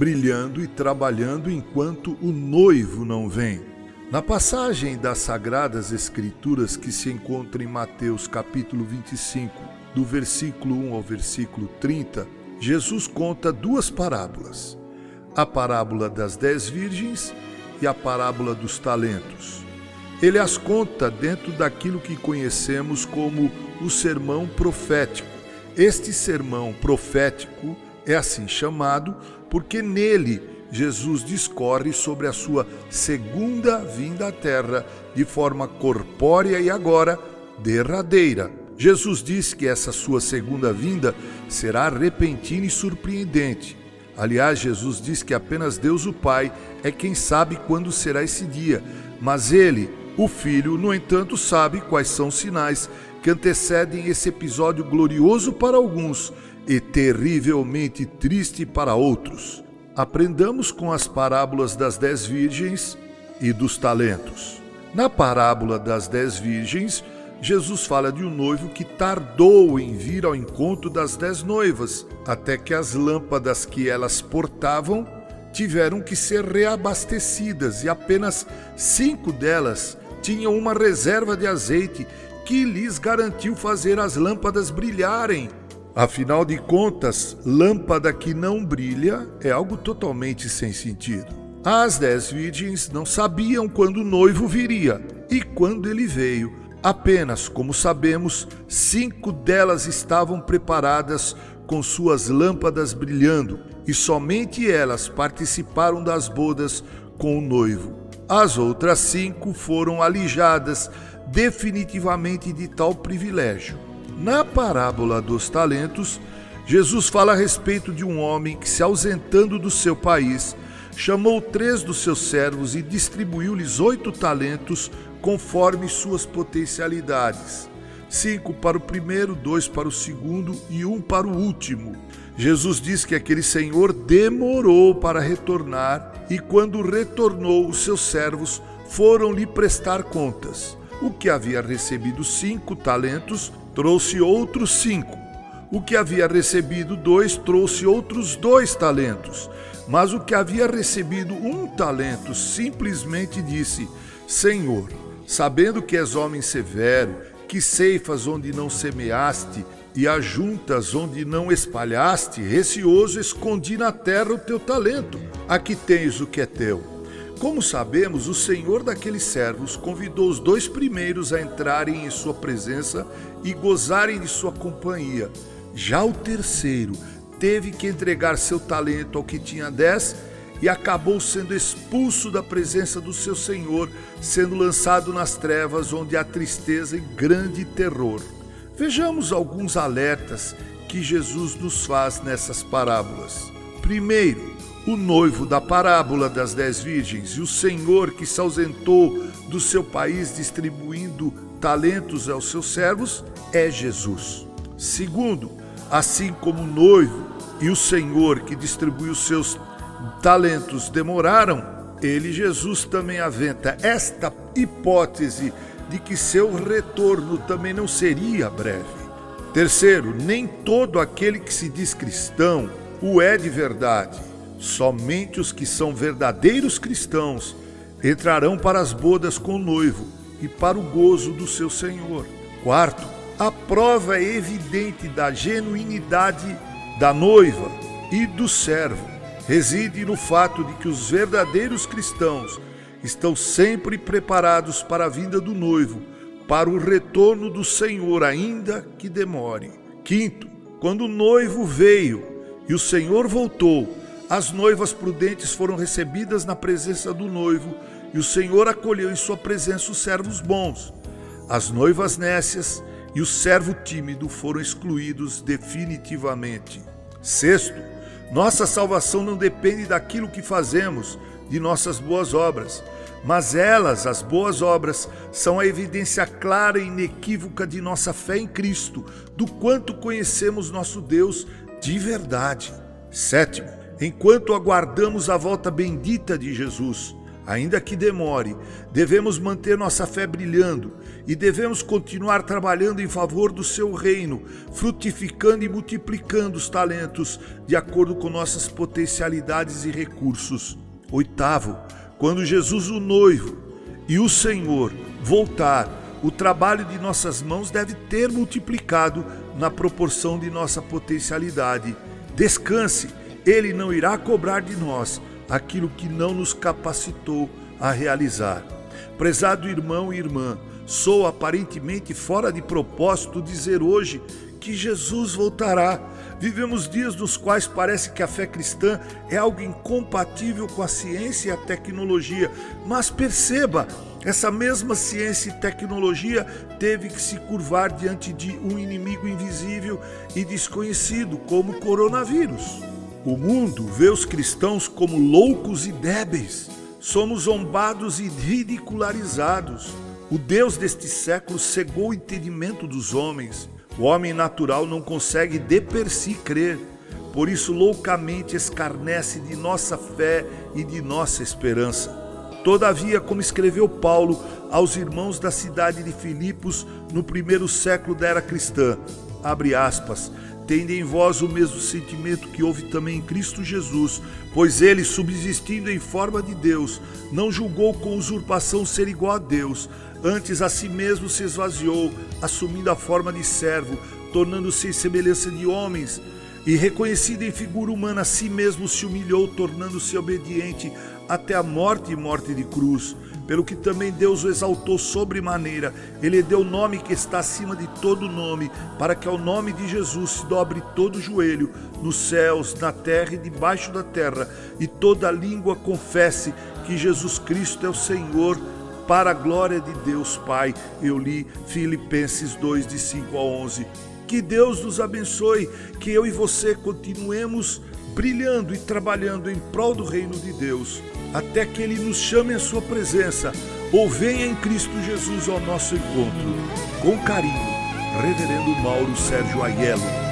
brilhando e trabalhando enquanto o noivo não vem. Na passagem das Sagradas Escrituras que se encontra em Mateus capítulo 25, do versículo 1 ao versículo 30, Jesus conta duas parábolas: a parábola das dez virgens e a parábola dos talentos. Ele as conta dentro daquilo que conhecemos como o sermão profético. Este sermão profético é assim chamado porque nele Jesus discorre sobre a sua segunda vinda à terra de forma corpórea e agora derradeira. Jesus diz que essa sua segunda vinda será repentina e surpreendente. Aliás, Jesus diz que apenas Deus o Pai é quem sabe quando será esse dia, mas ele, o Filho, no entanto, sabe quais são os sinais que antecedem esse episódio glorioso para alguns e terrivelmente triste para outros. Aprendamos com as parábolas das dez virgens e dos talentos. Na parábola das dez virgens, Jesus fala de um noivo que tardou em vir ao encontro das dez noivas, até que as lâmpadas que elas portavam tiveram que ser reabastecidas e apenas cinco delas tinham uma reserva de azeite que lhes garantiu fazer as lâmpadas brilharem Afinal de contas, lâmpada que não brilha é algo totalmente sem sentido. As dez virgens não sabiam quando o noivo viria e quando ele veio. Apenas, como sabemos, cinco delas estavam preparadas com suas lâmpadas brilhando e somente elas participaram das bodas com o noivo. As outras cinco foram alijadas definitivamente de tal privilégio. Na parábola dos talentos, Jesus fala a respeito de um homem que, se ausentando do seu país, chamou três dos seus servos e distribuiu-lhes oito talentos conforme suas potencialidades: cinco para o primeiro, dois para o segundo e um para o último. Jesus diz que aquele senhor demorou para retornar e, quando retornou, os seus servos foram lhe prestar contas. O que havia recebido cinco talentos trouxe outros cinco. O que havia recebido dois trouxe outros dois talentos. Mas o que havia recebido um talento simplesmente disse: Senhor, sabendo que és homem severo, que ceifas onde não semeaste e ajuntas onde não espalhaste, receoso escondi na terra o teu talento. Aqui tens o que é teu. Como sabemos, o senhor daqueles servos convidou os dois primeiros a entrarem em sua presença e gozarem de sua companhia. Já o terceiro teve que entregar seu talento ao que tinha dez e acabou sendo expulso da presença do seu senhor, sendo lançado nas trevas onde há tristeza e grande terror. Vejamos alguns alertas que Jesus nos faz nessas parábolas. Primeiro, o noivo da parábola das dez virgens e o senhor que se ausentou do seu país distribuindo talentos aos seus servos é Jesus. Segundo, assim como o noivo e o senhor que distribuiu seus talentos demoraram, ele, Jesus, também aventa esta hipótese de que seu retorno também não seria breve. Terceiro, nem todo aquele que se diz cristão o é de verdade. Somente os que são verdadeiros cristãos entrarão para as bodas com o noivo e para o gozo do seu Senhor. Quarto, a prova evidente da genuinidade da noiva e do servo reside no fato de que os verdadeiros cristãos estão sempre preparados para a vinda do noivo, para o retorno do Senhor, ainda que demore. Quinto, quando o noivo veio e o Senhor voltou, as noivas prudentes foram recebidas na presença do noivo, e o Senhor acolheu em sua presença os servos bons. As noivas nécias e o servo tímido foram excluídos definitivamente. Sexto, nossa salvação não depende daquilo que fazemos, de nossas boas obras, mas elas, as boas obras, são a evidência clara e inequívoca de nossa fé em Cristo, do quanto conhecemos nosso Deus de verdade. Sétimo, enquanto aguardamos a volta bendita de Jesus, Ainda que demore, devemos manter nossa fé brilhando e devemos continuar trabalhando em favor do seu reino, frutificando e multiplicando os talentos de acordo com nossas potencialidades e recursos. Oitavo, quando Jesus, o noivo, e o Senhor voltar, o trabalho de nossas mãos deve ter multiplicado na proporção de nossa potencialidade. Descanse, ele não irá cobrar de nós aquilo que não nos capacitou a realizar. Prezado irmão e irmã, sou aparentemente fora de propósito dizer hoje que Jesus voltará. Vivemos dias nos quais parece que a fé cristã é algo incompatível com a ciência e a tecnologia, mas perceba, essa mesma ciência e tecnologia teve que se curvar diante de um inimigo invisível e desconhecido, como o coronavírus. O mundo vê os cristãos como loucos e débeis. Somos zombados e ridicularizados. O Deus deste século cegou o entendimento dos homens. O homem natural não consegue de per si crer. Por isso, loucamente escarnece de nossa fé e de nossa esperança. Todavia, como escreveu Paulo aos irmãos da cidade de Filipos no primeiro século da era cristã, abre aspas, tende em vós o mesmo sentimento que houve também em Cristo Jesus, pois ele, subsistindo em forma de Deus, não julgou com usurpação ser igual a Deus, antes a si mesmo se esvaziou, assumindo a forma de servo, tornando-se em semelhança de homens, e reconhecido em figura humana, a si mesmo se humilhou, tornando-se obediente até a morte e morte de cruz pelo que também Deus o exaltou sobremaneira. Ele deu o nome que está acima de todo nome, para que ao nome de Jesus se dobre todo joelho, nos céus, na terra e debaixo da terra, e toda língua confesse que Jesus Cristo é o Senhor, para a glória de Deus Pai. Eu li Filipenses 2, de 5 a 11. Que Deus nos abençoe, que eu e você continuemos brilhando e trabalhando em prol do reino de Deus até que Ele nos chame à Sua presença ou venha em Cristo Jesus ao nosso encontro. Com carinho, Reverendo Mauro Sérgio Aiello